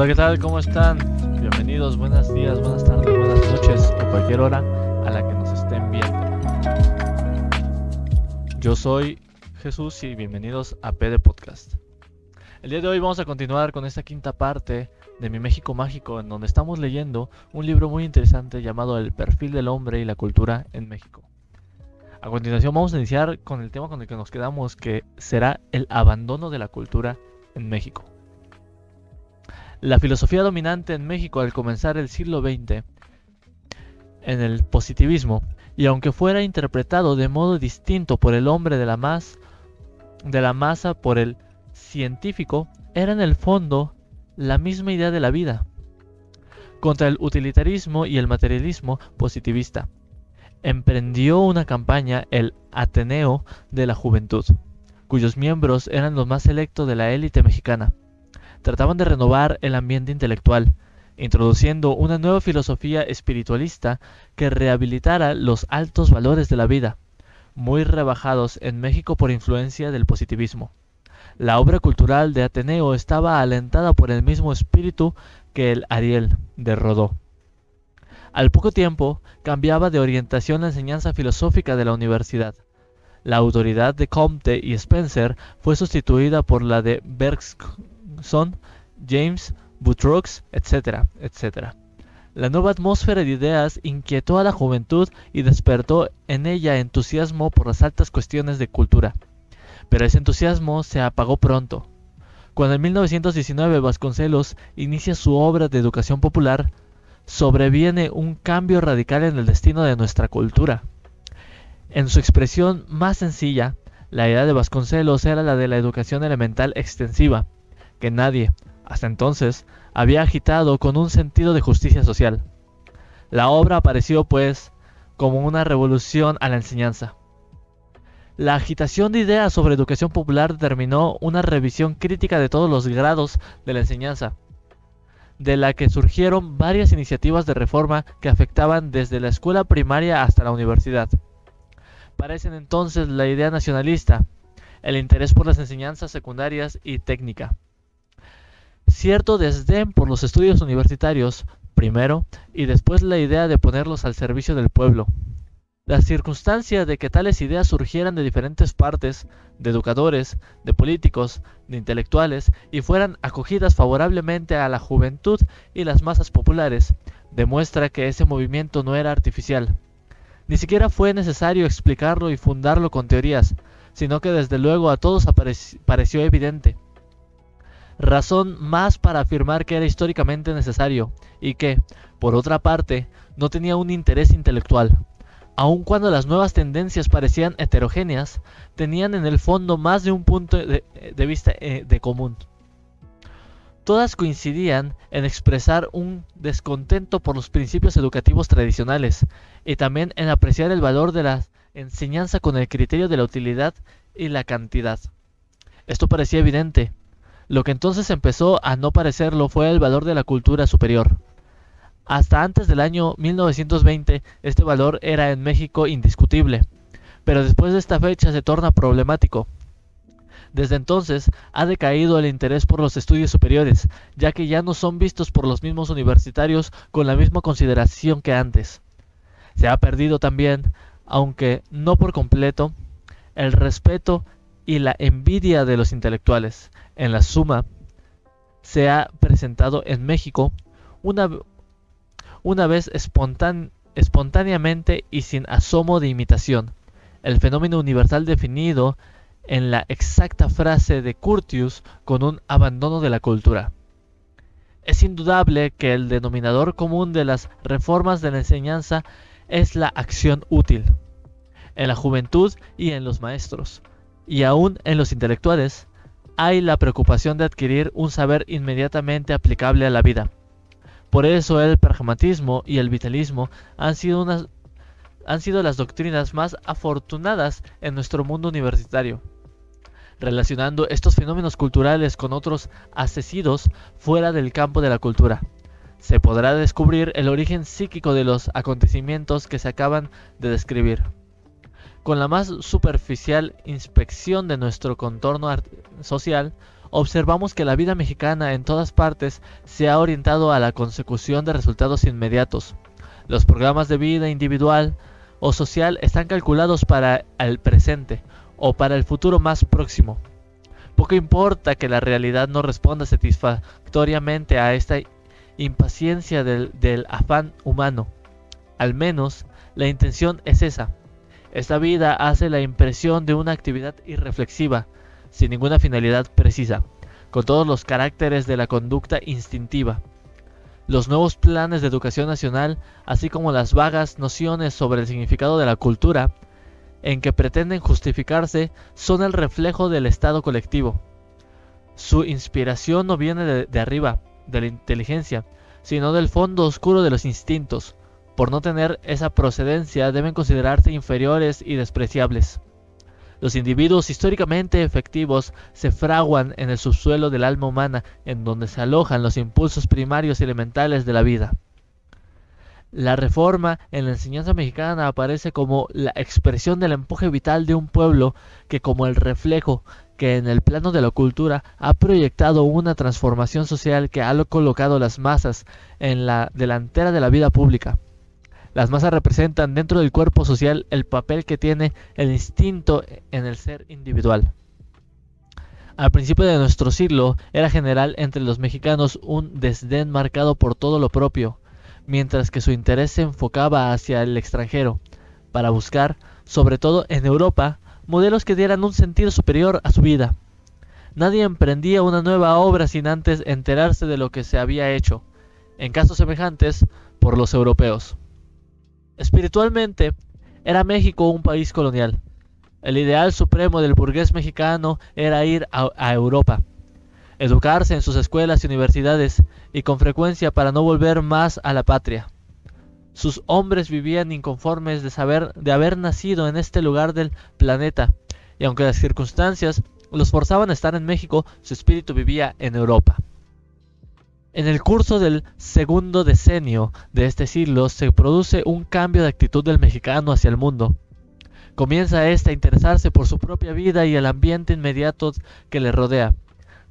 Hola, ¿qué tal? ¿Cómo están? Bienvenidos, buenos días, buenas tardes, buenas noches o cualquier hora a la que nos estén viendo. Yo soy Jesús y bienvenidos a PD Podcast. El día de hoy vamos a continuar con esta quinta parte de Mi México Mágico en donde estamos leyendo un libro muy interesante llamado El perfil del hombre y la cultura en México. A continuación vamos a iniciar con el tema con el que nos quedamos que será el abandono de la cultura en México. La filosofía dominante en México al comenzar el siglo XX en el positivismo, y aunque fuera interpretado de modo distinto por el hombre de la, de la masa por el científico, era en el fondo la misma idea de la vida, contra el utilitarismo y el materialismo positivista. Emprendió una campaña el Ateneo de la Juventud, cuyos miembros eran los más selectos de la élite mexicana trataban de renovar el ambiente intelectual, introduciendo una nueva filosofía espiritualista que rehabilitara los altos valores de la vida, muy rebajados en México por influencia del positivismo. La obra cultural de Ateneo estaba alentada por el mismo espíritu que el Ariel de Rodó. Al poco tiempo cambiaba de orientación la enseñanza filosófica de la universidad. La autoridad de Comte y Spencer fue sustituida por la de Bergson son James, Buttrocks, etcétera, etcétera. La nueva atmósfera de ideas inquietó a la juventud y despertó en ella entusiasmo por las altas cuestiones de cultura. Pero ese entusiasmo se apagó pronto. Cuando en 1919 Vasconcelos inicia su obra de educación popular, sobreviene un cambio radical en el destino de nuestra cultura. En su expresión más sencilla, la idea de Vasconcelos era la de la educación elemental extensiva, que nadie, hasta entonces, había agitado con un sentido de justicia social. La obra apareció, pues, como una revolución a la enseñanza. La agitación de ideas sobre educación popular determinó una revisión crítica de todos los grados de la enseñanza, de la que surgieron varias iniciativas de reforma que afectaban desde la escuela primaria hasta la universidad. Parecen entonces la idea nacionalista, el interés por las enseñanzas secundarias y técnica cierto desdén por los estudios universitarios, primero, y después la idea de ponerlos al servicio del pueblo. La circunstancia de que tales ideas surgieran de diferentes partes, de educadores, de políticos, de intelectuales, y fueran acogidas favorablemente a la juventud y las masas populares, demuestra que ese movimiento no era artificial. Ni siquiera fue necesario explicarlo y fundarlo con teorías, sino que desde luego a todos pareció evidente razón más para afirmar que era históricamente necesario y que, por otra parte, no tenía un interés intelectual. Aun cuando las nuevas tendencias parecían heterogéneas, tenían en el fondo más de un punto de, vista eh, de común. Todas coincidían en expresar un descontento por los principios educativos tradicionales y también en apreciar el valor de la enseñanza con el criterio de la utilidad y la cantidad. Esto parecía evidente, lo que entonces empezó a no parecerlo fue el valor de la cultura superior. Hasta antes del año 1920 este valor era en México indiscutible, pero después de esta fecha se torna problemático. Desde entonces ha decaído el interés por los estudios superiores, ya que ya no son vistos por los mismos universitarios con la misma consideración que antes. Se ha perdido también, aunque no por completo, el respeto y la envidia de los intelectuales. En la suma, se ha presentado en México una, una vez espontáneamente y sin asomo de imitación, el fenómeno universal definido en la exacta frase de Curtius con un abandono de la cultura. Es indudable que el denominador común de las reformas de la enseñanza es la acción útil, en la juventud y en los maestros y aún en los intelectuales, hay la preocupación de adquirir un saber inmediatamente aplicable a la vida. Por eso el pragmatismo y el vitalismo han sido, las doctrinas más afortunadas en nuestro mundo universitario. Relacionando estos fenómenos culturales con otros asesinos fuera del campo de la cultura, se podrá descubrir el origen psíquico de los acontecimientos que se acaban de describir. Con la más superficial inspección de nuestro contorno social, observamos que la vida mexicana en todas partes se ha orientado a la consecución de resultados inmediatos. Los programas de vida individual o social están calculados para el presente o para el futuro más próximo. Poco importa que la realidad no responda satisfactoriamente a esta impaciencia del, del afán humano. Al menos la intención es esa. Esta vida hace la impresión de una actividad irreflexiva, sin ninguna finalidad precisa, con todos los caracteres de la conducta instintiva. Los nuevos planes de educación nacional, así como las vagas nociones sobre el significado de la cultura, en que pretenden justificarse, son el reflejo del estado colectivo. Su inspiración no viene de, de arriba, de la inteligencia, sino del fondo oscuro de los instintos. Por no tener esa procedencia deben considerarse inferiores y despreciables. Los individuos históricamente efectivos se fraguan en el subsuelo del alma humana, en donde se alojan los impulsos primarios y elementales de la vida. La reforma en la enseñanza mexicana aparece como la expresión del empuje vital de un pueblo que como el reflejo que en el plano de la cultura ha proyectado una transformación social que ha colocado las masas en la delantera de la vida pública. Las masas representan dentro del cuerpo social el papel que tiene el instinto en el ser individual. Al principio de nuestro siglo era general entre los mexicanos un desdén marcado por todo lo propio, mientras que su interés se enfocaba hacia el extranjero, para buscar, sobre todo en Europa, modelos que dieran un sentido superior a su vida. Nadie emprendía una nueva obra sin antes enterarse de lo que se había hecho, en casos semejantes, por los europeos. Espiritualmente, era México un país colonial. El ideal supremo del burgués mexicano era ir a, Europa, educarse en sus escuelas y universidades y con frecuencia para no volver más a la patria. Sus hombres vivían inconformes de saber de haber nacido en este lugar del planeta, y aunque las circunstancias los forzaban a estar en México, su espíritu vivía en Europa. En el curso del segundo decenio de este siglo se produce un cambio de actitud del mexicano hacia el mundo. Comienza éste a interesarse por su propia vida y el ambiente inmediato que le rodea.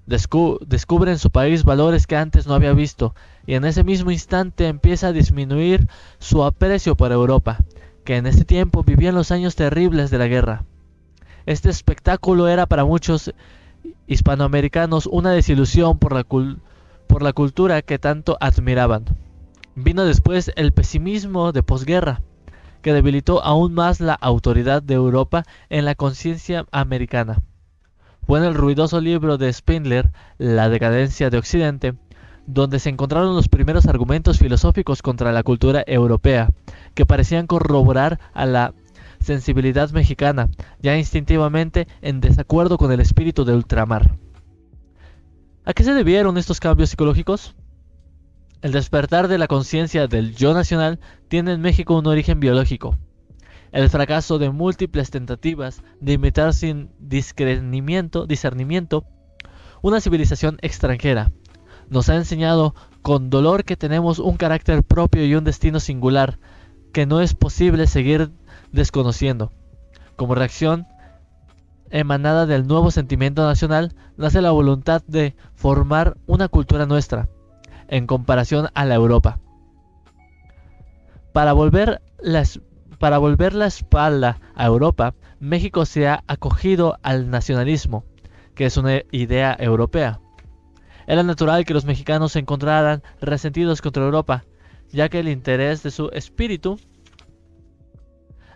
descubre en su país valores que antes no había visto y en ese mismo instante empieza a disminuir su aprecio por Europa, que en ese tiempo vivía en los años terribles de la guerra. Este espectáculo era para muchos hispanoamericanos una desilusión por la cultura por la cultura que tanto admiraban. Vino después el pesimismo de posguerra, que debilitó aún más la autoridad de Europa en la conciencia americana. Fue en el ruidoso libro de Spindler, La decadencia de Occidente, donde se encontraron los primeros argumentos filosóficos contra la cultura europea, que parecían corroborar a la sensibilidad mexicana, ya instintivamente en desacuerdo con el espíritu de ultramar. ¿A qué se debieron estos cambios psicológicos? El despertar de la conciencia del yo nacional tiene en México un origen biológico. El fracaso de múltiples tentativas de imitar sin discernimiento, discernimiento una civilización extranjera nos ha enseñado con dolor que tenemos un carácter propio y un destino singular que no es posible seguir desconociendo. Como reacción, emanada del nuevo sentimiento nacional, nace la voluntad de formar una cultura nuestra, en comparación a la Europa. Para volver, la espalda a Europa, México se ha acogido al nacionalismo, que es una idea europea. Era natural que los mexicanos se encontraran resentidos contra Europa, ya que el interés de su espíritu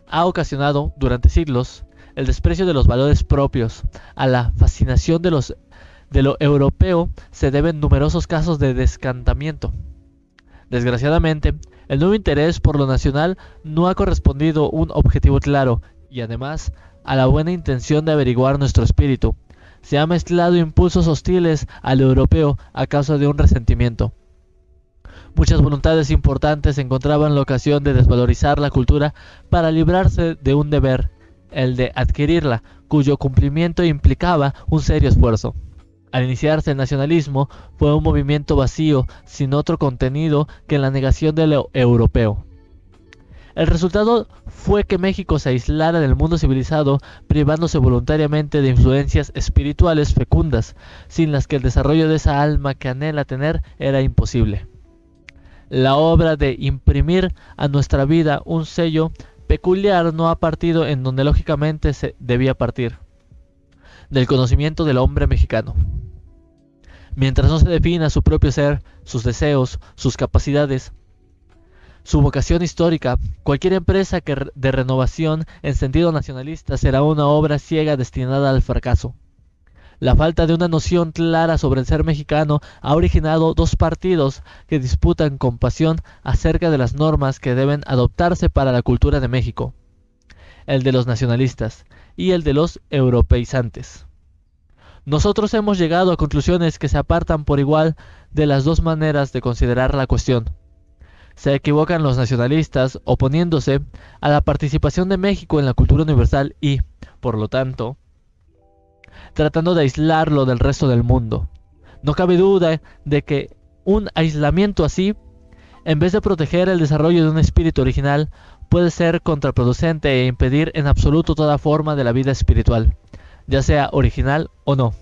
ha ocasionado durante siglos el desprecio de los valores propios, a la fascinación de, lo europeo se deben numerosos casos de descantamiento. Desgraciadamente, el nuevo interés por lo nacional no ha correspondido un objetivo claro y además a la buena intención de averiguar nuestro espíritu. Se ha mezclado impulsos hostiles al europeo a causa de un resentimiento. Muchas voluntades importantes encontraban la ocasión de desvalorizar la cultura para librarse de un deber el de adquirirla, cuyo cumplimiento implicaba un serio esfuerzo. Al iniciarse el nacionalismo fue un movimiento vacío, sin otro contenido que la negación de lo europeo. El resultado fue que México se aislara del mundo civilizado, privándose voluntariamente de influencias espirituales fecundas, sin las que el desarrollo de esa alma que anhela tener era imposible. La obra de imprimir a nuestra vida un sello peculiar no ha partido en donde lógicamente se debía partir, del conocimiento del hombre mexicano. Mientras no se defina su propio ser, sus deseos, sus capacidades, su vocación histórica, cualquier empresa de renovación en sentido nacionalista será una obra ciega destinada al fracaso. La falta de una noción clara sobre el ser mexicano ha originado dos partidos que disputan con pasión acerca de las normas que deben adoptarse para la cultura de México, el de los nacionalistas y el de los europeizantes. Nosotros hemos llegado a conclusiones que se apartan por igual de las dos maneras de considerar la cuestión se equivocan los nacionalistas oponiéndose a la participación de México en la cultura universal y, por lo tanto, tratando de aislarlo del resto del mundo. No cabe duda de que un aislamiento así, en vez de proteger el desarrollo de un espíritu original, puede ser contraproducente e impedir en absoluto toda forma de la vida espiritual, ya sea original o no.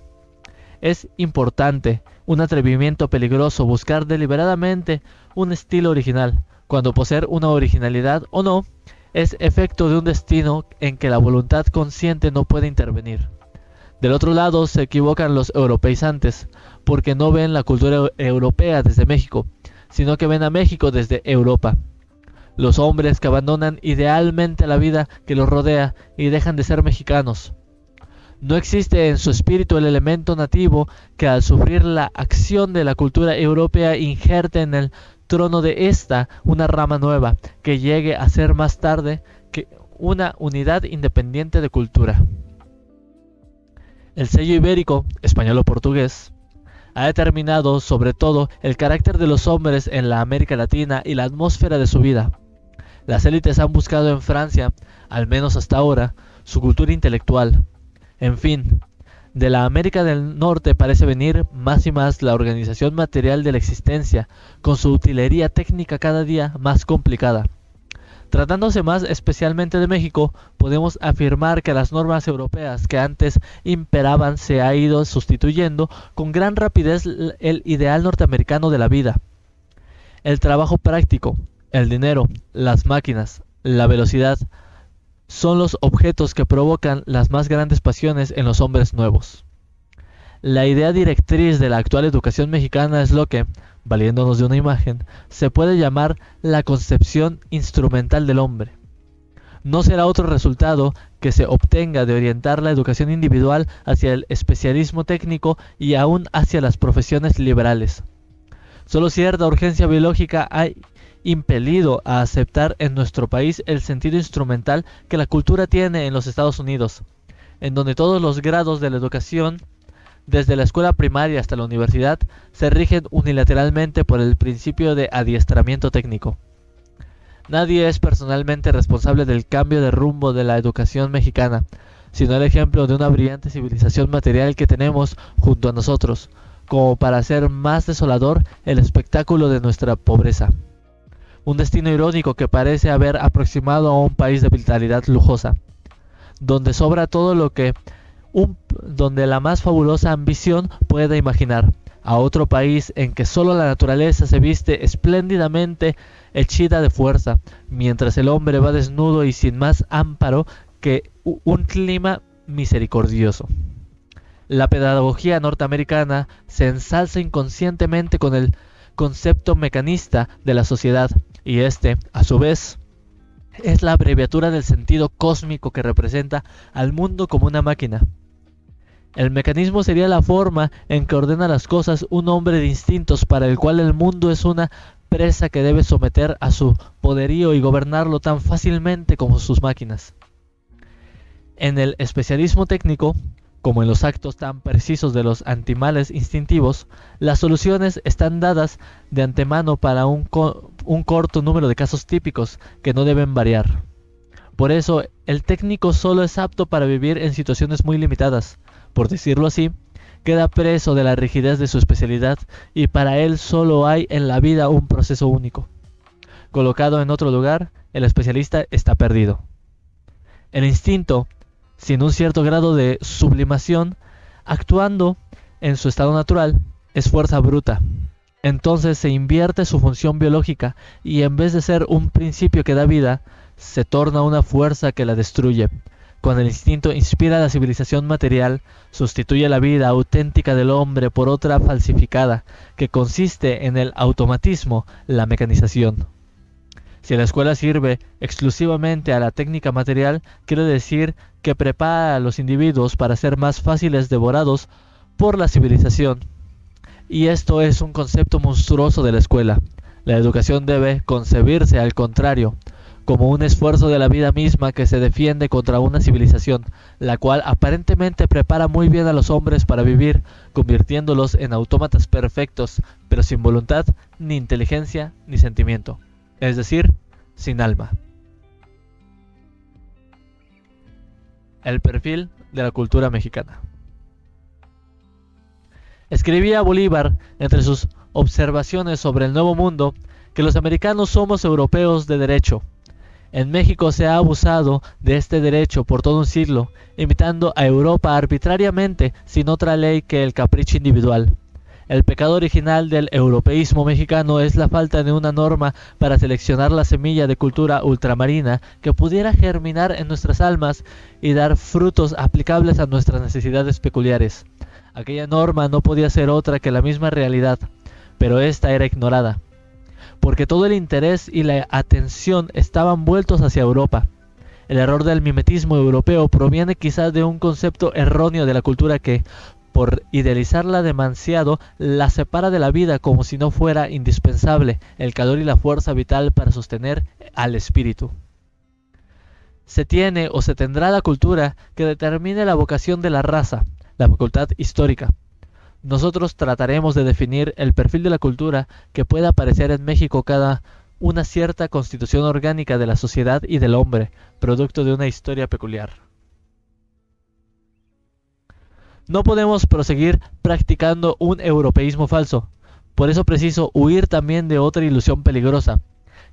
Es importante, un atrevimiento peligroso, buscar deliberadamente un estilo original, cuando poseer una originalidad o no es efecto de un destino en que la voluntad consciente no puede intervenir. Del otro lado se equivocan los europeizantes, porque no ven la cultura europea desde México, sino que ven a México desde Europa. Los hombres que abandonan idealmente la vida que los rodea y dejan de ser mexicanos, no existe en su espíritu el elemento nativo que al sufrir la acción de la cultura europea injerte en el trono de esta una rama nueva que llegue a ser más tarde que una unidad independiente de cultura. El sello ibérico, español o portugués, ha determinado sobre todo el carácter de los hombres en la América Latina y la atmósfera de su vida. Las élites han buscado en Francia, al menos hasta ahora, su cultura intelectual, en fin, de la América del Norte parece venir más y más la organización material de la existencia, con su utilería técnica cada día más complicada. Tratándose más especialmente de México, podemos afirmar que las normas europeas que antes imperaban se ha ido sustituyendo con gran rapidez el ideal norteamericano de la vida. El trabajo práctico, el dinero, las máquinas, la velocidad, son los objetos que provocan las más grandes pasiones en los hombres nuevos. La idea directriz de la actual educación mexicana es lo que, valiéndonos de una imagen, se puede llamar la concepción instrumental del hombre. No será otro resultado que se obtenga de orientar la educación individual hacia el especialismo técnico y aún hacia las profesiones liberales. Solo cierta urgencia biológica hay impelido a aceptar en nuestro país el sentido instrumental que la cultura tiene en los Estados Unidos, en donde todos los grados de la educación, desde la escuela primaria hasta la universidad, se rigen unilateralmente por el principio de adiestramiento técnico. Nadie es personalmente responsable del cambio de rumbo de la educación mexicana, sino el ejemplo de una brillante civilización material que tenemos junto a nosotros, como para hacer más desolador el espectáculo de nuestra pobreza un destino irónico que parece haber aproximado a un país de vitalidad lujosa, donde sobra todo lo que donde la más fabulosa ambición pueda imaginar, a otro país en que solo la naturaleza se viste espléndidamente hechida de fuerza, mientras el hombre va desnudo y sin más amparo que un clima misericordioso. La pedagogía norteamericana se ensalza inconscientemente con el concepto mecanista de la sociedad, y este, a su vez, es la abreviatura del sentido cósmico que representa al mundo como una máquina. El mecanismo sería la forma en que ordena las cosas un hombre de instintos para el cual el mundo es una presa que debe someter a su poderío y gobernarlo tan fácilmente como sus máquinas. En el especialismo técnico, como en los actos tan precisos de los antimales instintivos, las soluciones están dadas de antemano para un, un, corto número de casos típicos que no deben variar. Por eso, el técnico solo es apto para vivir en situaciones muy limitadas. Por decirlo así, queda preso de la rigidez de su especialidad y para él solo hay en la vida un proceso único. colocado en otro lugar, el especialista está perdido. El instinto, sin un cierto grado de sublimación, actuando en su estado natural, es fuerza bruta. Entonces se invierte su función biológica y en vez de ser un principio que da vida, se torna una fuerza que la destruye. Cuando el instinto inspira la civilización material, sustituye la vida auténtica del hombre por otra falsificada, que consiste en el automatismo, la mecanización. Si la escuela sirve exclusivamente a la técnica material, quiere decir que prepara a los individuos para ser más fáciles devorados por la civilización. Y esto es un concepto monstruoso de la escuela. La educación debe concebirse al contrario, como un esfuerzo de la vida misma que se defiende contra una civilización, la cual aparentemente prepara muy bien a los hombres para vivir, convirtiéndolos en autómatas perfectos, pero sin voluntad, ni inteligencia, ni sentimiento, es decir, sin alma. El perfil de la cultura mexicana. Escribía Bolívar entre sus observaciones sobre el Nuevo Mundo que los americanos somos europeos de derecho, en México se ha abusado de este derecho por todo un siglo, imitando a Europa arbitrariamente sin otra ley que el capricho individual. El pecado original del europeísmo mexicano es la falta de una norma para seleccionar la semilla de cultura ultramarina que pudiera germinar en nuestras almas y dar frutos aplicables a nuestras necesidades peculiares. Aquella norma no podía ser otra que la misma realidad, pero esta era ignorada porque todo el interés y la atención estaban vueltos hacia Europa. El error del mimetismo europeo proviene quizás de un concepto erróneo de la cultura que, por idealizarla demasiado, la separa de la vida como si no fuera indispensable el calor y la fuerza vital para sostener al espíritu. Se tiene o se tendrá la cultura que determine la vocación de la raza, la facultad histórica, nosotros trataremos de definir el perfil de la cultura que pueda aparecer en México cada una cierta constitución orgánica de la sociedad y del hombre, producto de una historia peculiar. No podemos proseguir practicando un europeísmo falso, por eso preciso huir también de otra ilusión peligrosa,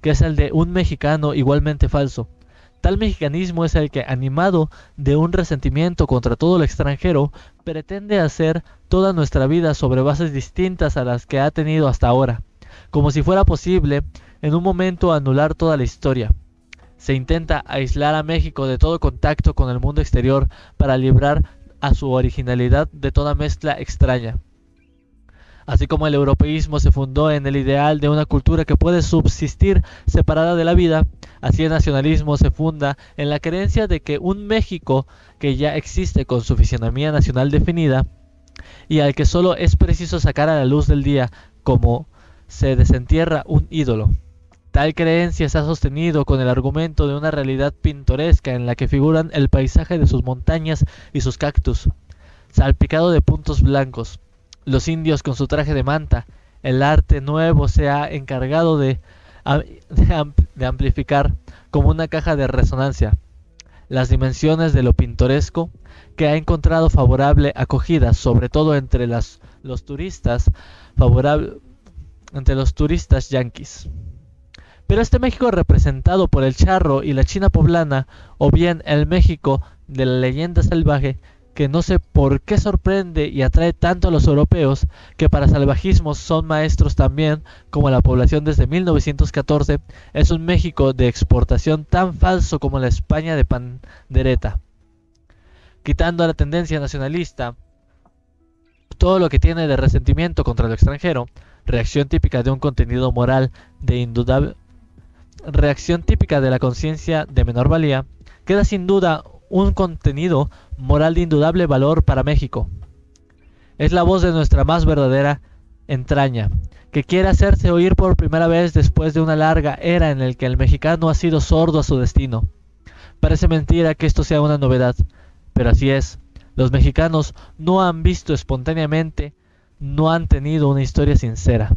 que es el de un mexicano igualmente falso. Tal mexicanismo es el que, animado de un resentimiento contra todo lo extranjero, pretende hacer toda nuestra vida sobre bases distintas a las que ha tenido hasta ahora, como si fuera posible en un momento anular toda la historia. Se intenta aislar a México de todo contacto con el mundo exterior para librar a su originalidad de toda mezcla extraña. Así como el europeísmo se fundó en el ideal de una cultura que puede subsistir separada de la vida, así el nacionalismo se funda en la creencia de que un México que ya existe con su fisionomía nacional definida y al que solo es preciso sacar a la luz del día como se desentierra un ídolo. Tal creencia se ha sostenido con el argumento de una realidad pintoresca en la que figuran el paisaje de sus montañas y sus cactus, salpicado de puntos blancos, los indios con su traje de manta, el arte nuevo se ha encargado de, amplificar como una caja de resonancia las dimensiones de lo pintoresco que ha encontrado favorable acogida, sobre todo entre los turistas favorable, entre los turistas yanquis. Pero este México representado por el charro y la China poblana, o bien el México de la leyenda salvaje, que no sé por qué sorprende y atrae tanto a los europeos, que para salvajismos son maestros también, como la población desde 1914, es un México de exportación tan falso como la España de pandereta. Quitando a la tendencia nacionalista, todo lo que tiene de resentimiento contra lo extranjero, reacción típica de un contenido moral de indudable reacción típica de la conciencia de menor valía, queda sin duda un contenido moral de indudable valor para México. Es la voz de nuestra más verdadera entraña, que quiere hacerse oír por primera vez después de una larga era en la que el mexicano ha sido sordo a su destino. Parece mentira que esto sea una novedad, pero así es. Los mexicanos no han visto espontáneamente, no han tenido una historia sincera.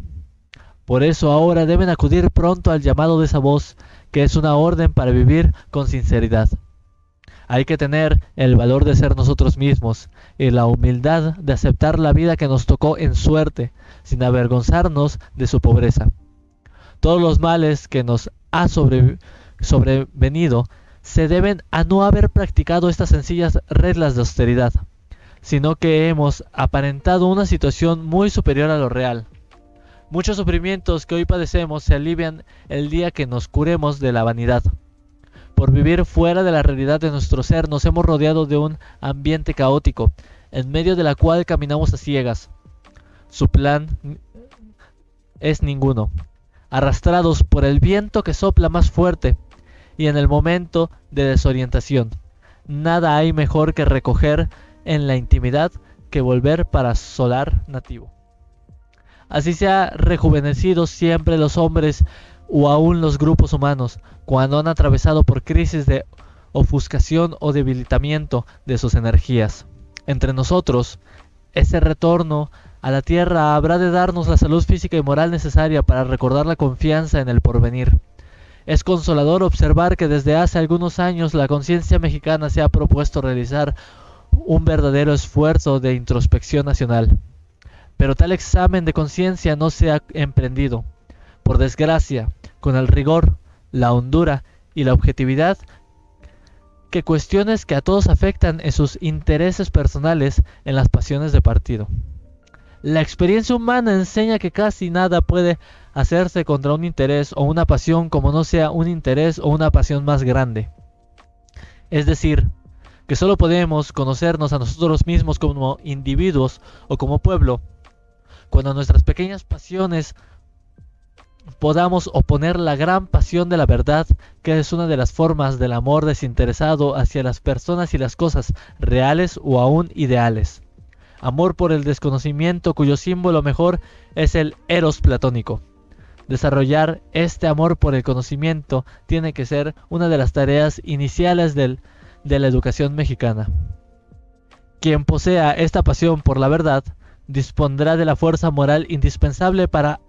Por eso ahora deben acudir pronto al llamado de esa voz, que es una orden para vivir con sinceridad. Hay que tener el valor de ser nosotros mismos y la humildad de aceptar la vida que nos tocó en suerte, sin avergonzarnos de su pobreza. Todos los males que nos ha sobrevenido se deben a no haber practicado estas sencillas reglas de austeridad, sino que hemos aparentado una situación muy superior a lo real. Muchos sufrimientos que hoy padecemos se alivian el día que nos curemos de la vanidad. Por vivir fuera de la realidad de nuestro ser nos hemos rodeado de un ambiente caótico, en medio de la cual caminamos a ciegas. Su plan es ninguno, arrastrados por el viento que sopla más fuerte, y en el momento de desorientación. Nada hay mejor que recoger en la intimidad que volver para solar nativo. Así se ha rejuvenecido siempre los hombres o aún los grupos humanos cuando han atravesado por crisis de ofuscación o debilitamiento de sus energías. Entre nosotros, ese retorno a la tierra habrá de darnos la salud física y moral necesaria para recordar la confianza en el porvenir. Es consolador observar que desde hace algunos años la conciencia mexicana se ha propuesto realizar un verdadero esfuerzo de introspección nacional. Pero tal examen de conciencia no se ha emprendido. Por desgracia, con el rigor, la hondura y la objetividad que cuestiones que a todos afectan en sus intereses personales, en las pasiones de partido. La experiencia humana enseña que casi nada puede hacerse contra un interés o una pasión como no sea un interés o una pasión más grande. Es decir, que solo podemos conocernos a nosotros mismos como individuos o como pueblo cuando nuestras pequeñas pasiones podamos oponer la gran pasión de la verdad, que es una de las formas del amor desinteresado hacia las personas y las cosas reales o aún ideales. Amor por el desconocimiento cuyo símbolo mejor es el eros platónico. Desarrollar este amor por el conocimiento tiene que ser una de las tareas iniciales del, de la educación mexicana. Quien posea esta pasión por la verdad dispondrá de la fuerza moral indispensable para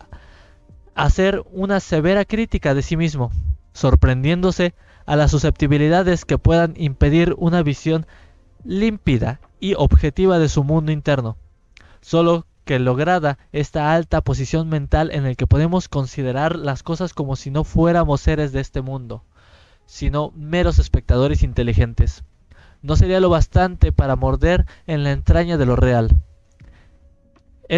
hacer una severa crítica de sí mismo, sorprendiéndose a las susceptibilidades que puedan impedir una visión límpida y objetiva de su mundo interno. Solo que lograda esta alta posición mental en el que podemos considerar las cosas como si no fuéramos seres de este mundo, sino meros espectadores inteligentes. No sería lo bastante para morder en la entraña de lo real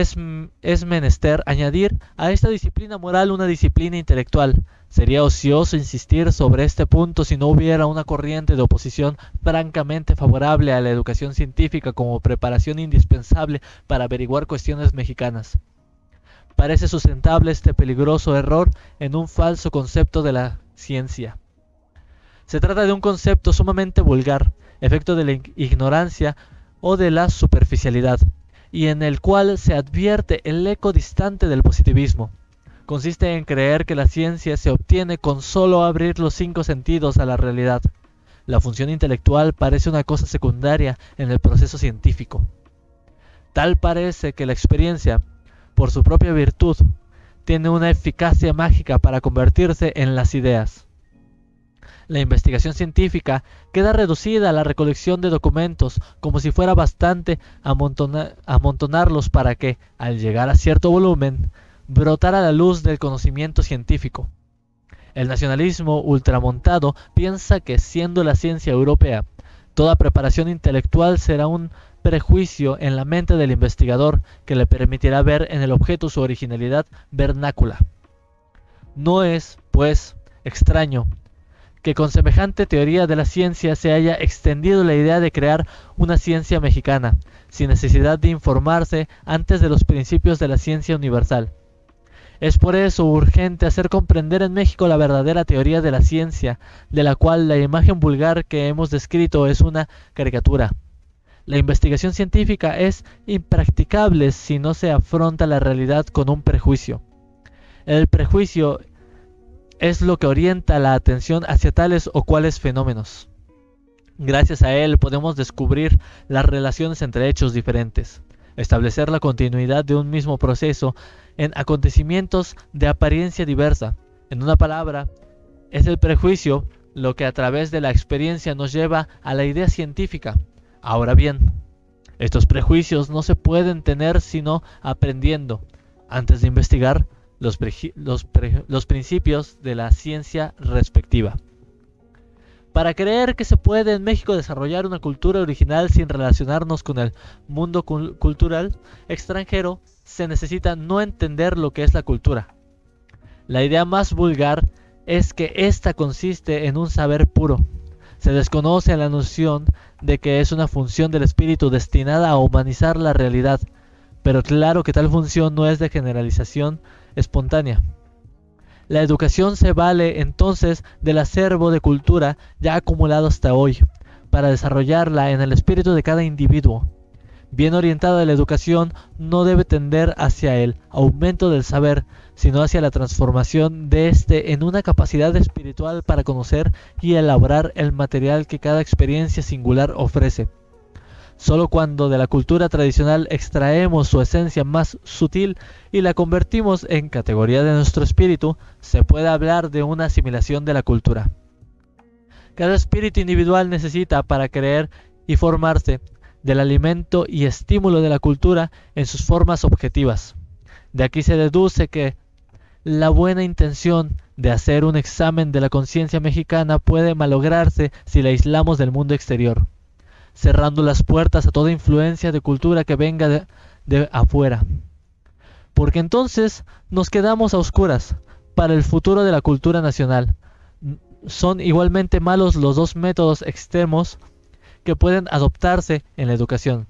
es, menester añadir a esta disciplina moral una disciplina intelectual. Sería ocioso insistir sobre este punto si no hubiera una corriente de oposición francamente favorable a la educación científica como preparación indispensable para averiguar cuestiones mexicanas. Parece sustentable este peligroso error en un falso concepto de la ciencia. Se trata de un concepto sumamente vulgar, efecto de la ignorancia o de la superficialidad y en el cual se advierte el eco distante del positivismo. Consiste en creer que la ciencia se obtiene con solo abrir los cinco sentidos a la realidad. La función intelectual parece una cosa secundaria en el proceso científico. Tal parece que la experiencia, por su propia virtud, tiene una eficacia mágica para convertirse en las ideas la investigación científica queda reducida a la recolección de documentos como si fuera bastante amontonarlos para que, al llegar a cierto volumen, brotara la luz del conocimiento científico. El nacionalismo ultramontado piensa que siendo la ciencia europea, toda preparación intelectual será un prejuicio en la mente del investigador que le permitirá ver en el objeto su originalidad vernácula. No es, pues, extraño que con semejante teoría de la ciencia se haya extendido la idea de crear una ciencia mexicana, sin necesidad de informarse antes de los principios de la ciencia universal. Es por eso urgente hacer comprender en México la verdadera teoría de la ciencia, de la cual la imagen vulgar que hemos descrito es una caricatura. La investigación científica es impracticable si no se afronta la realidad con un prejuicio. El prejuicio es lo que orienta la atención hacia tales o cuales fenómenos. Gracias a él podemos descubrir las relaciones entre hechos diferentes, establecer la continuidad de un mismo proceso en acontecimientos de apariencia diversa. En una palabra, es el prejuicio lo que a través de la experiencia nos lleva a la idea científica. Ahora bien, estos prejuicios no se pueden tener sino aprendiendo. Antes de investigar, los, principios de la ciencia respectiva. Para creer que se puede en México desarrollar una cultura original sin relacionarnos con el mundo cultural extranjero, se necesita no entender lo que es la cultura. La idea más vulgar es que ésta consiste en un saber puro. Se desconoce la noción de que es una función del espíritu destinada a humanizar la realidad, pero claro que tal función no es de generalización espontánea. La educación se vale entonces del acervo de cultura ya acumulado hasta hoy, para desarrollarla en el espíritu de cada individuo. Bien orientada la educación no debe tender hacia el aumento del saber, sino hacia la transformación de éste en una capacidad espiritual para conocer y elaborar el material que cada experiencia singular ofrece. Solo cuando de la cultura tradicional extraemos su esencia más sutil y la convertimos en categoría de nuestro espíritu, se puede hablar de una asimilación de la cultura. Cada espíritu individual necesita para creer y formarse del alimento y estímulo de la cultura en sus formas objetivas. De aquí se deduce que la buena intención de hacer un examen de la conciencia mexicana puede malograrse si la aislamos del mundo exterior cerrando las puertas a toda influencia de cultura que venga de, afuera. Porque entonces nos quedamos a oscuras para el futuro de la cultura nacional. Son igualmente malos los dos métodos extremos que pueden adoptarse en la educación.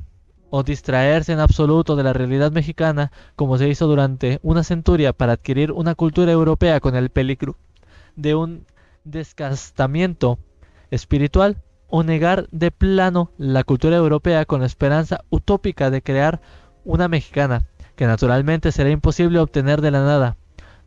O distraerse en absoluto de la realidad mexicana, como se hizo durante una centuria para adquirir una cultura europea con el peligro de un descastamiento espiritual, o negar de plano la cultura europea con la esperanza utópica de crear una mexicana, que naturalmente será imposible obtener de la nada.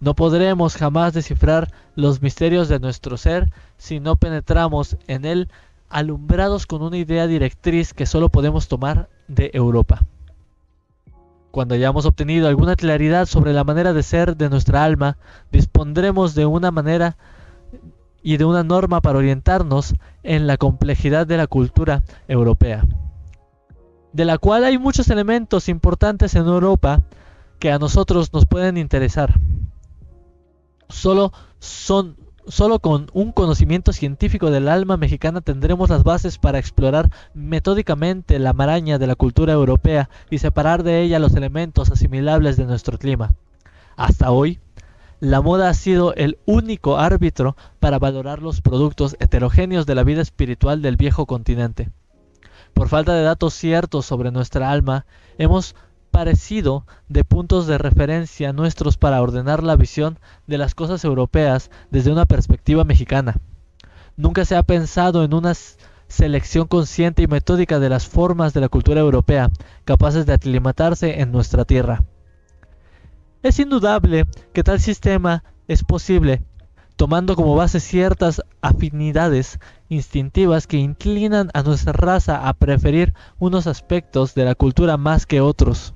No podremos jamás descifrar los misterios de nuestro ser si no penetramos en él alumbrados con una idea directriz que solo podemos tomar de Europa. Cuando hayamos obtenido alguna claridad sobre la manera de ser de nuestra alma, dispondremos de una manera y de una norma para orientarnos en la complejidad de la cultura europea, de la cual hay muchos elementos importantes en Europa que a nosotros nos pueden interesar. Solo son solo con un conocimiento científico del alma mexicana tendremos las bases para explorar metódicamente la maraña de la cultura europea y separar de ella los elementos asimilables de nuestro clima. Hasta hoy, la moda ha sido el único árbitro para valorar los productos heterogéneos de la vida espiritual del viejo continente. Por falta de datos ciertos sobre nuestra alma, hemos parecido de puntos de referencia nuestros para ordenar la visión de las cosas europeas desde una perspectiva mexicana. Nunca se ha pensado en una selección consciente y metódica de las formas de la cultura europea, capaces de aclimatarse en nuestra tierra. Es indudable que tal sistema es posible, tomando como base ciertas afinidades instintivas que inclinan a nuestra raza a preferir unos aspectos de la cultura más que otros.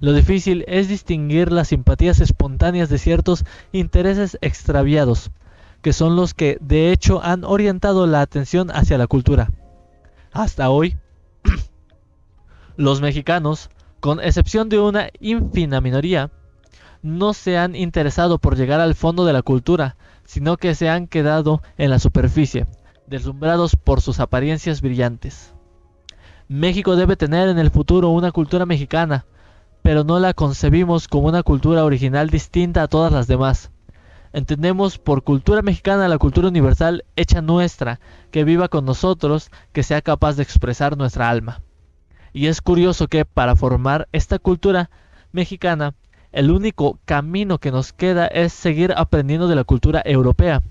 Lo difícil es distinguir las simpatías espontáneas de ciertos intereses extraviados, que son los que de hecho han orientado la atención hacia la cultura. Hasta hoy, los mexicanos, con excepción de una ínfima minoría, no se han interesado por llegar al fondo de la cultura, sino que se han quedado en la superficie, deslumbrados por sus apariencias brillantes. México debe tener en el futuro una cultura mexicana, pero no la concebimos como una cultura original distinta a todas las demás. Entendemos por cultura mexicana la cultura universal hecha nuestra, que viva con nosotros, que sea capaz de expresar nuestra alma. Y es curioso que para formar esta cultura mexicana el único camino que nos queda es seguir aprendiendo de la cultura europea.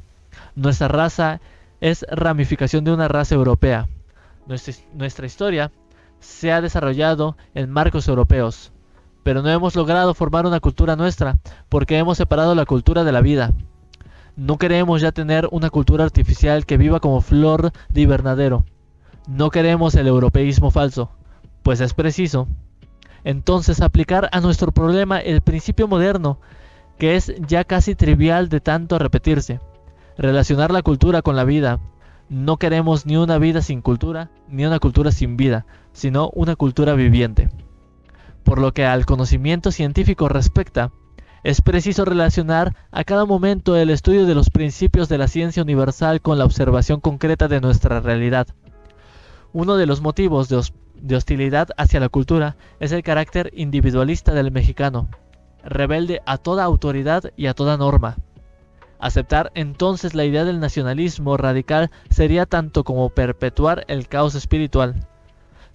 Nuestra raza es ramificación de una raza europea. Nuestra, historia se ha desarrollado en marcos europeos, pero no hemos logrado formar una cultura nuestra porque hemos separado la cultura de la vida. No queremos ya tener una cultura artificial que viva como flor de invernadero. No queremos el europeísmo falso, pues es preciso entonces aplicar a nuestro problema el principio moderno, que es ya casi trivial de tanto repetirse. Relacionar la cultura con la vida. No queremos ni una vida sin cultura, ni una cultura sin vida, sino una cultura viviente. Por lo que al conocimiento científico respecta, Es preciso relacionar a cada momento el estudio de los principios de la ciencia universal con la observación concreta de nuestra realidad. Uno de los motivos de, hostilidad hacia la cultura es el carácter individualista del mexicano, rebelde a toda autoridad y a toda norma. Aceptar entonces la idea del nacionalismo radical sería tanto como perpetuar el caos espiritual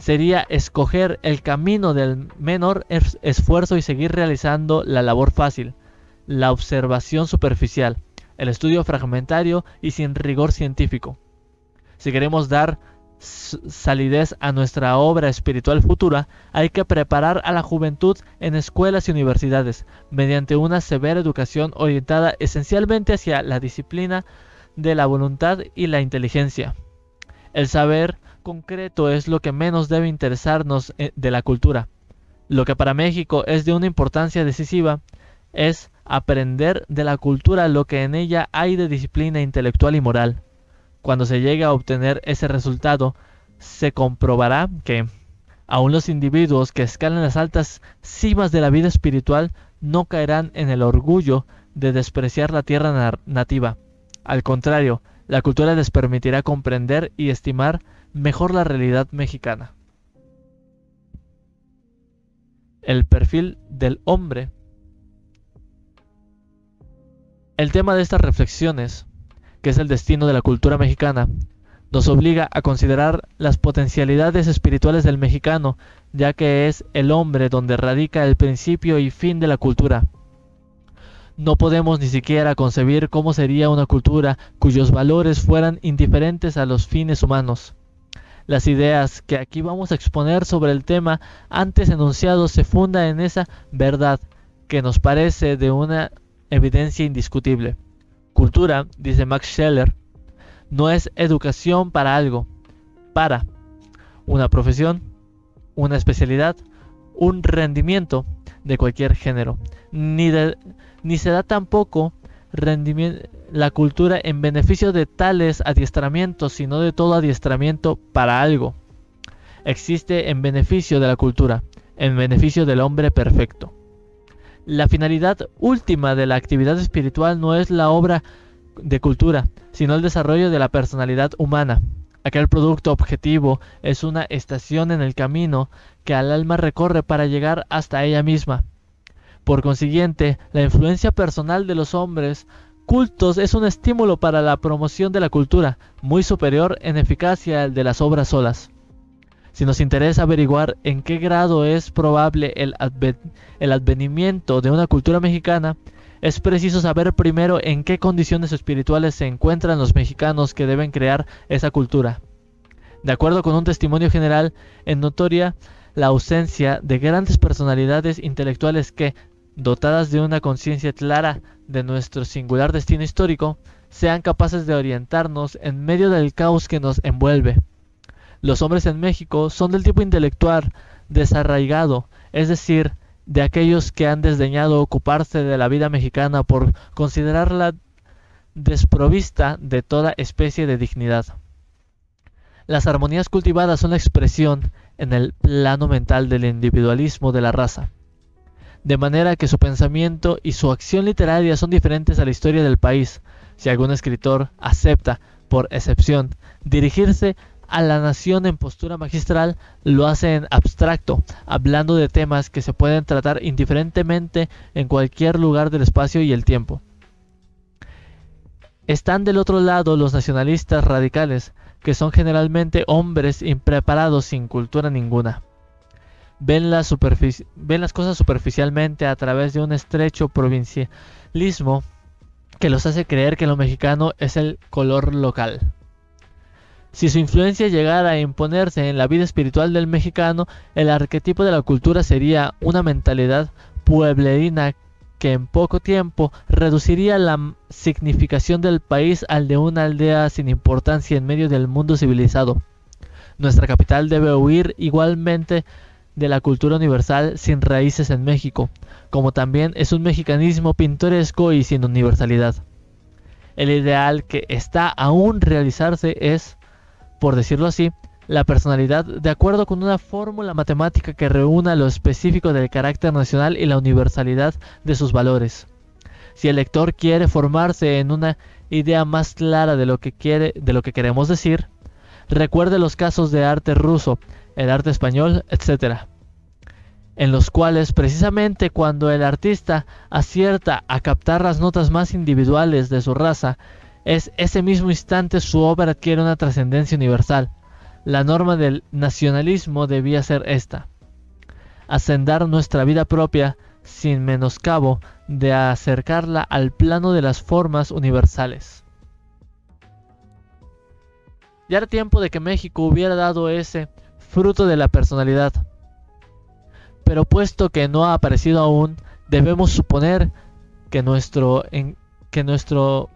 sería escoger el camino del menor esfuerzo y seguir realizando la labor fácil, la observación superficial, el estudio fragmentario y sin rigor científico. Si queremos dar salidez a nuestra obra espiritual futura, hay que preparar a la juventud en escuelas y universidades, mediante una severa educación orientada esencialmente hacia la disciplina de la voluntad y la inteligencia. El saber concreto es lo que menos debe interesarnos eh, de la cultura. Lo que para México es de una importancia decisiva es aprender de la cultura lo que en ella hay de disciplina intelectual y moral. Cuando se llegue a obtener ese resultado, se comprobará que aun los individuos que escalan las altas cimas de la vida espiritual no caerán en el orgullo de despreciar la tierra nativa. Al contrario, la cultura les permitirá comprender y estimar mejor la realidad mexicana. El perfil del hombre. El tema de estas reflexiones, que es el destino de la cultura mexicana, nos obliga a considerar las potencialidades espirituales del mexicano, ya que es el hombre donde radica el principio y fin de la cultura. No podemos ni siquiera concebir cómo sería una cultura cuyos valores fueran indiferentes a los fines humanos. Las ideas que aquí vamos a exponer sobre el tema antes enunciado se fundan en esa verdad que nos parece de una evidencia indiscutible. Cultura, dice Max Scheller, no es educación para algo, para una profesión, una especialidad, un rendimiento de cualquier género, ni, se da tampoco la cultura en beneficio de tales adiestramientos, sino de todo adiestramiento para algo. Existe en beneficio de la cultura, en beneficio del hombre perfecto. La finalidad última de la actividad espiritual no es la obra de cultura, sino el desarrollo de la personalidad humana. Aquel producto objetivo es una estación en el camino que al alma recorre para llegar hasta ella misma. Por consiguiente, la influencia personal de los hombres cultos es un estímulo para la promoción de la cultura, muy superior en eficacia al de las obras solas. Si nos interesa averiguar en qué grado es probable el, el advenimiento de una cultura mexicana, es preciso saber primero en qué condiciones espirituales se encuentran los mexicanos que deben crear esa cultura. De acuerdo con un testimonio general, en notoria la ausencia de grandes personalidades intelectuales que, dotadas de una conciencia clara de nuestro singular destino histórico, sean capaces de orientarnos en medio del caos que nos envuelve. Los hombres en México son del tipo intelectual desarraigado, es decir, de aquellos que han desdeñado ocuparse de la vida mexicana por considerarla desprovista de toda especie de dignidad. Las armonías cultivadas son la expresión en el plano mental del individualismo de la raza de manera que su pensamiento y su acción literaria son diferentes a la historia del país. Si algún escritor acepta, por excepción, dirigirse a la nación en postura magistral, lo hace en abstracto, hablando de temas que se pueden tratar indiferentemente en cualquier lugar del espacio y el tiempo. Están del otro lado los nacionalistas radicales, que son generalmente hombres impreparados sin cultura ninguna ven, ven las cosas superficialmente a través de un estrecho provincialismo que los hace creer que lo mexicano es el color local. Si su influencia llegara a imponerse en la vida espiritual del mexicano, el arquetipo de la cultura sería una mentalidad pueblerina que en poco tiempo reduciría la significación del país al de una aldea sin importancia en medio del mundo civilizado. Nuestra capital debe huir igualmente de la cultura universal sin raíces en México, como también es un mexicanismo pintoresco y sin universalidad. El ideal que está aún realizarse es, por decirlo así, la personalidad de acuerdo con una fórmula matemática que reúna lo específico del carácter nacional y la universalidad de sus valores. Si el lector quiere formarse en una idea más clara de lo que quiere, de lo que queremos decir, recuerde los casos de arte ruso, el arte español, etc., en los cuales precisamente cuando el artista acierta a captar las notas más individuales de su raza, es ese mismo instante su obra adquiere una trascendencia universal. La norma del nacionalismo debía ser esta. Ascendar nuestra vida propia sin menoscabo de acercarla al plano de las formas universales. Ya era tiempo de que México hubiera dado ese fruto de la personalidad. Pero puesto que no ha aparecido aún, debemos suponer que nuestro, que nuestro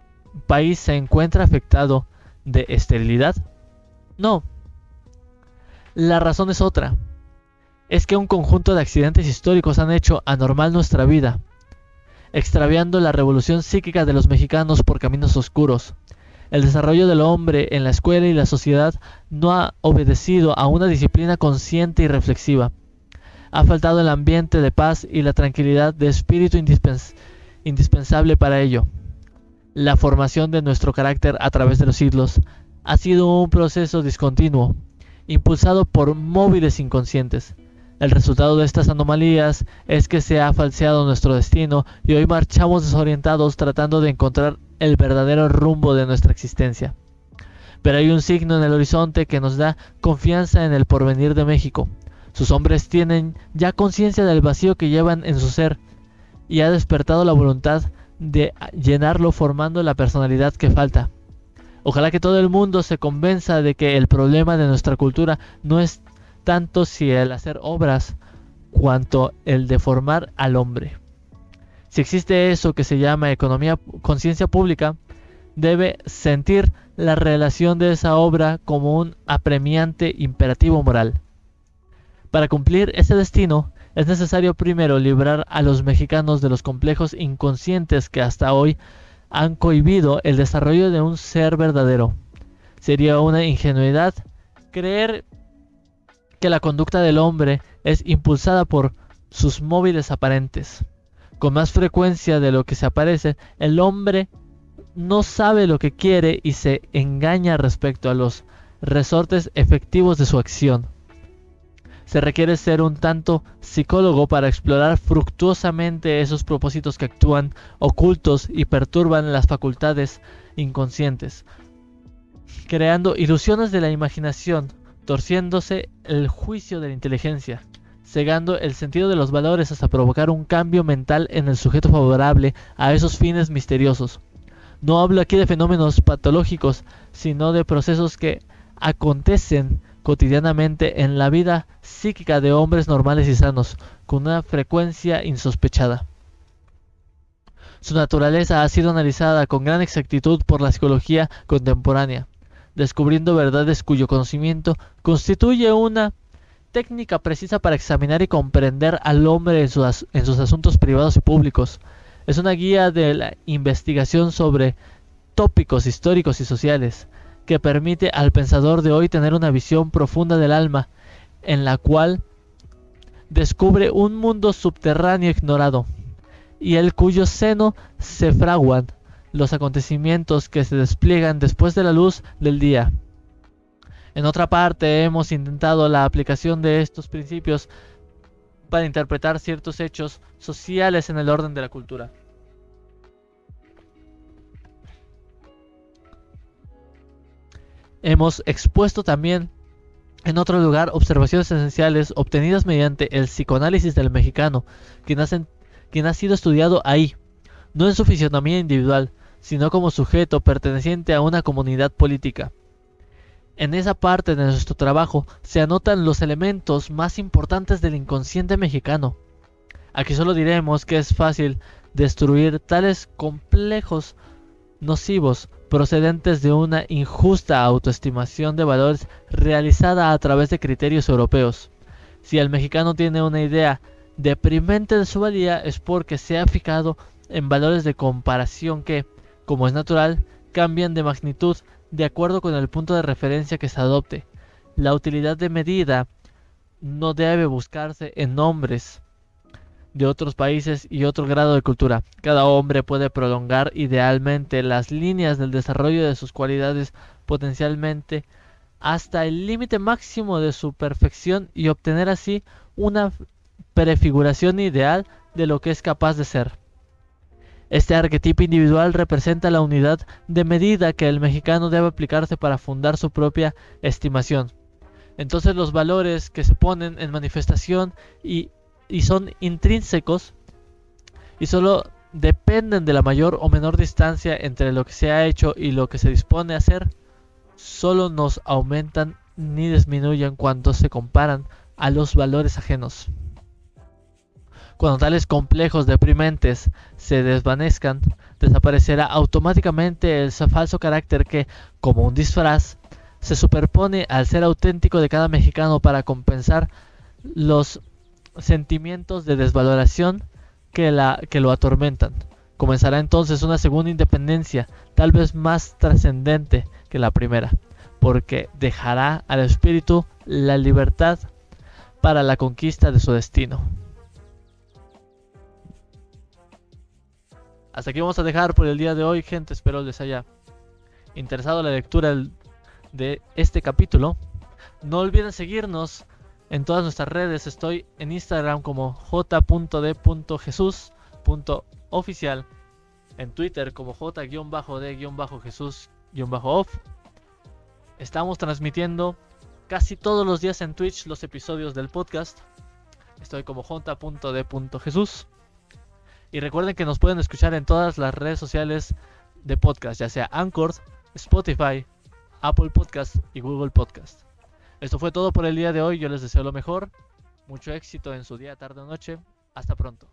país se encuentra afectado de esterilidad. No. La razón es otra es que un conjunto de accidentes históricos han hecho anormal nuestra vida, extraviando la revolución psíquica de los mexicanos por caminos oscuros. El desarrollo del hombre en la escuela y la sociedad no ha obedecido a una disciplina consciente y reflexiva. Ha faltado el ambiente de paz y la tranquilidad de espíritu indispensable para ello. La formación de nuestro carácter a través de los siglos ha sido un proceso discontinuo, impulsado por móviles inconscientes el resultado de estas anomalías es que se ha falseado nuestro destino y hoy marchamos desorientados tratando de encontrar el verdadero rumbo de nuestra existencia. Pero hay un signo en el horizonte que nos da confianza en el porvenir de México. Sus hombres tienen ya conciencia del vacío que llevan en su ser y ha despertado la voluntad de llenarlo formando la personalidad que falta. Ojalá que todo el mundo se convenza de que el problema de nuestra cultura no es tanto si el hacer obras cuanto el de formar al hombre. Si existe eso que se llama economía, conciencia pública, debe sentir la relación de esa obra como un apremiante imperativo moral. Para cumplir ese destino, es necesario primero librar a los mexicanos de los complejos inconscientes que hasta hoy han cohibido el desarrollo de un ser verdadero. Sería una ingenuidad creer que la conducta del hombre es impulsada por sus móviles aparentes. Con más frecuencia de lo que se aparece, el hombre no sabe lo que quiere y se engaña respecto a los resortes efectivos de su acción. Se requiere ser un tanto psicólogo para explorar fructuosamente esos propósitos que actúan ocultos y perturban las facultades inconscientes, creando ilusiones de la imaginación torciéndose el juicio de la inteligencia, cegando el sentido de los valores hasta provocar un cambio mental en el sujeto favorable a esos fines misteriosos. No hablo aquí de fenómenos patológicos, sino de procesos que acontecen cotidianamente en la vida psíquica de hombres normales y sanos, con una frecuencia insospechada. Su naturaleza ha sido analizada con gran exactitud por la psicología contemporánea descubriendo verdades cuyo conocimiento constituye una técnica precisa para examinar y comprender al hombre en, sus, asuntos privados y públicos. Es una guía de la investigación sobre tópicos históricos y sociales que permite al pensador de hoy tener una visión profunda del alma en la cual descubre un mundo subterráneo ignorado y el cuyo seno se fraguan los acontecimientos que se despliegan después de la luz del día. En otra parte, hemos intentado la aplicación de estos principios para interpretar ciertos hechos sociales en el orden de la cultura. Hemos expuesto también en otro lugar observaciones esenciales obtenidas mediante el psicoanálisis del mexicano, quien, ha sido estudiado ahí, no en su fisionomía individual, sino como sujeto perteneciente a una comunidad política. En esa parte de nuestro trabajo se anotan los elementos más importantes del inconsciente mexicano. Aquí solo diremos que es fácil destruir tales complejos nocivos procedentes de una injusta autoestimación de valores realizada a través de criterios europeos. Si el mexicano tiene una idea deprimente de su valía es porque se ha fijado en valores de comparación que, como es natural, cambian de magnitud de acuerdo con el punto de referencia que se adopte. la utilidad de medida no debe buscarse en nombres de otros países y otro grado de cultura. Cada hombre puede prolongar idealmente las líneas del desarrollo de sus cualidades potencialmente hasta el límite máximo de su perfección y obtener así una prefiguración ideal de lo que es capaz de ser. Este arquetipo individual representa la unidad de medida que el mexicano debe aplicarse para fundar su propia estimación. Entonces los valores que se ponen en manifestación y, y son intrínsecos y solo dependen de la mayor o menor distancia entre lo que se ha hecho y lo que se dispone a hacer, solo nos aumentan ni disminuyen cuando se comparan a los valores ajenos. Cuando tales complejos deprimentes se desvanezcan, desaparecerá automáticamente el falso carácter que, como un disfraz, se superpone al ser auténtico de cada mexicano para compensar los sentimientos de desvaloración que, la, que lo atormentan. Comenzará entonces una segunda independencia, tal vez más trascendente que la primera, porque dejará al espíritu la libertad para la conquista de su destino. Hasta aquí vamos a dejar por el día de hoy, gente. Espero les haya interesado la lectura de este capítulo. No olviden seguirnos en todas nuestras redes. Estoy en Instagram como j.d.jesus.oficial. En Twitter como j-d-jesús-off. Estamos transmitiendo casi todos los días en Twitch los episodios del podcast. Estoy como j.d.jesús. Y recuerden que nos pueden escuchar en todas las redes sociales de podcast, ya sea Anchor, Spotify, Apple Podcast y Google Podcast. Esto fue todo por el día de hoy. Yo les deseo lo mejor. Mucho éxito en su día, tarde o noche. Hasta pronto.